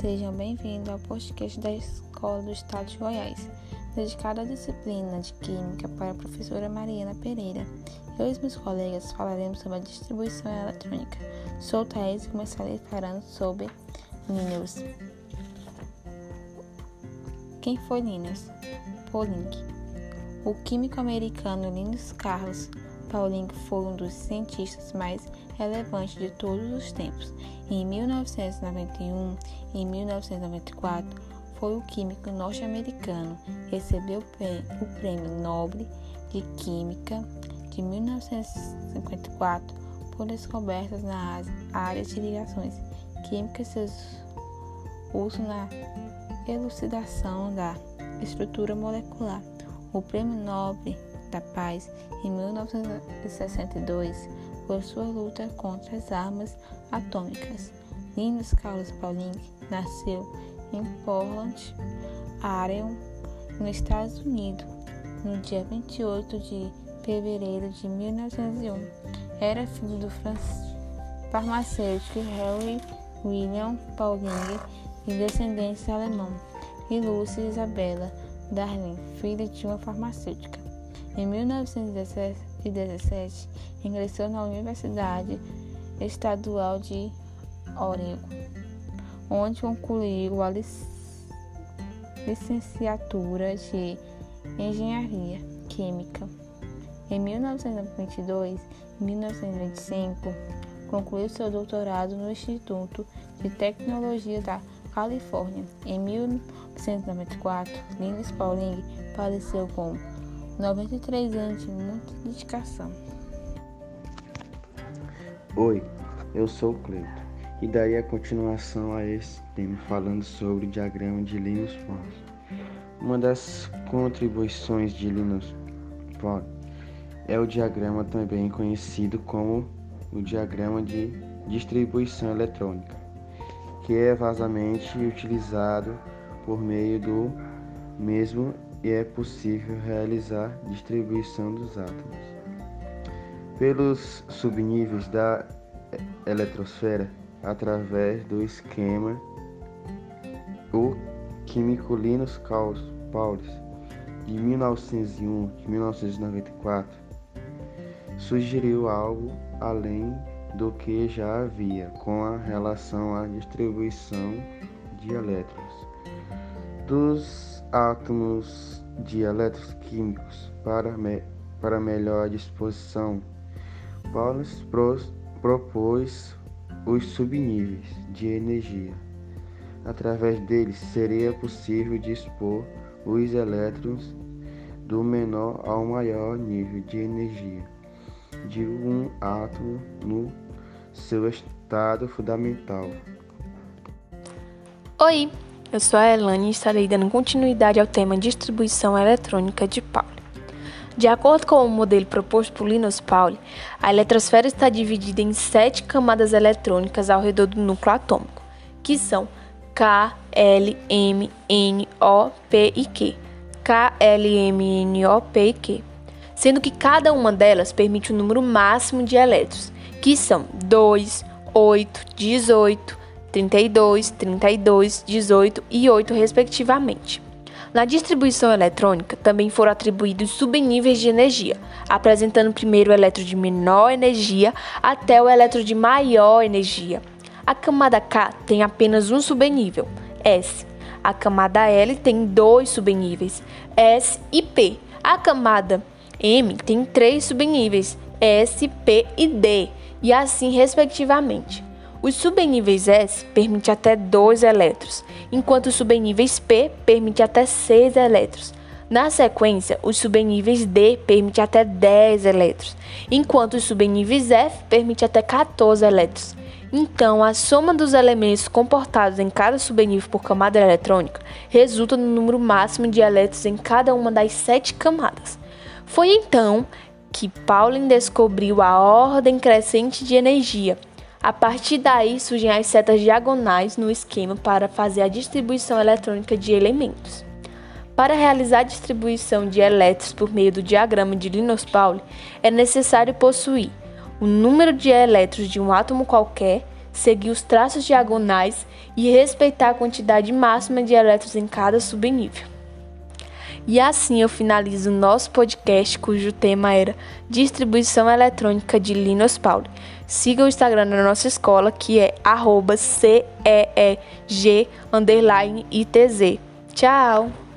Sejam bem-vindos ao podcast da Escola do Estado de Goiás, dedicado à disciplina de Química para a professora Mariana Pereira. Eu e meus colegas falaremos sobre a distribuição eletrônica. Sou Thaís e começarei falando sobre Linus. Quem foi Linus? Pauling. O químico americano Linus Carlos Pauling foi um dos cientistas mais relevantes de todos os tempos. Em 1991 e 1994, foi o químico norte-americano. Recebeu o Prêmio Nobel de Química de 1954 por descobertas na área de ligações químicas e seus usos na elucidação da estrutura molecular. O Prêmio Nobel da Paz em 1962 por sua luta contra as armas atômicas. Linus Carlos Pauling nasceu em Portland, Oregon, nos Estados Unidos, no dia 28 de fevereiro de 1901. Era filho do farmacêutico Harry William Pauling e descendência alemã, e Lúcia Isabella Darling, filha de uma farmacêutica. Em 1917, ingressou na Universidade Estadual de Oregon, onde concluiu a licenciatura de Engenharia Química. Em 1922 e 1925, concluiu seu doutorado no Instituto de Tecnologia da Califórnia. Em 1994, Linus Pauling faleceu com 93 anos muita dedicação. Oi, eu sou o Cleito e darei a continuação a esse tema falando sobre o diagrama de Linus Pauling. Uma das contribuições de Linus Pauling é o diagrama também conhecido como o diagrama de distribuição eletrônica, que é vazamente utilizado por meio do mesmo e é possível realizar distribuição dos átomos. Pelos subníveis da eletrosfera, através do esquema, o químico Linus Pauling, de 1901 e 1994, sugeriu algo além do que já havia com a relação à distribuição de elétrons. Dos átomos de eletroquímicos para, me, para melhor disposição. Paulus pros, propôs os subníveis de energia. Através deles seria possível dispor os elétrons do menor ao maior nível de energia de um átomo no seu estado fundamental. Oi! Eu sou a Elane e estarei dando continuidade ao tema distribuição eletrônica de Pauli. De acordo com o modelo proposto por Linus Pauling, a eletrosfera está dividida em sete camadas eletrônicas ao redor do núcleo atômico, que são K, L, M, N, O, P e Q. K, L, M, N, O, P e Q. Sendo que cada uma delas permite um número máximo de elétrons, que são 2, 8, 18, 32, 32, 18 e 8, respectivamente. Na distribuição eletrônica, também foram atribuídos subníveis de energia, apresentando primeiro o elétron de menor energia até o elétron de maior energia. A camada K tem apenas um subnível, S. A camada L tem dois subníveis, S e P. A camada M tem três subníveis, S, P e D, e assim respectivamente. Os subníveis S permitem até 2 elétrons, enquanto os subníveis P permitem até 6 elétrons. Na sequência, os subníveis D permitem até 10 elétrons, enquanto os subníveis F permitem até 14 elétrons. Então, a soma dos elementos comportados em cada subnível por camada eletrônica resulta no número máximo de elétrons em cada uma das sete camadas. Foi então que Pauling descobriu a ordem crescente de energia, a partir daí surgem as setas diagonais no esquema para fazer a distribuição eletrônica de elementos. Para realizar a distribuição de elétrons por meio do diagrama de Linus-Pauling, é necessário possuir o número de elétrons de um átomo qualquer seguir os traços diagonais e respeitar a quantidade máxima de elétrons em cada subnível. E assim eu finalizo o nosso podcast, cujo tema era Distribuição Eletrônica de Linus Pauling. Siga o Instagram da nossa escola, que é CEEG_ITZ. Tchau!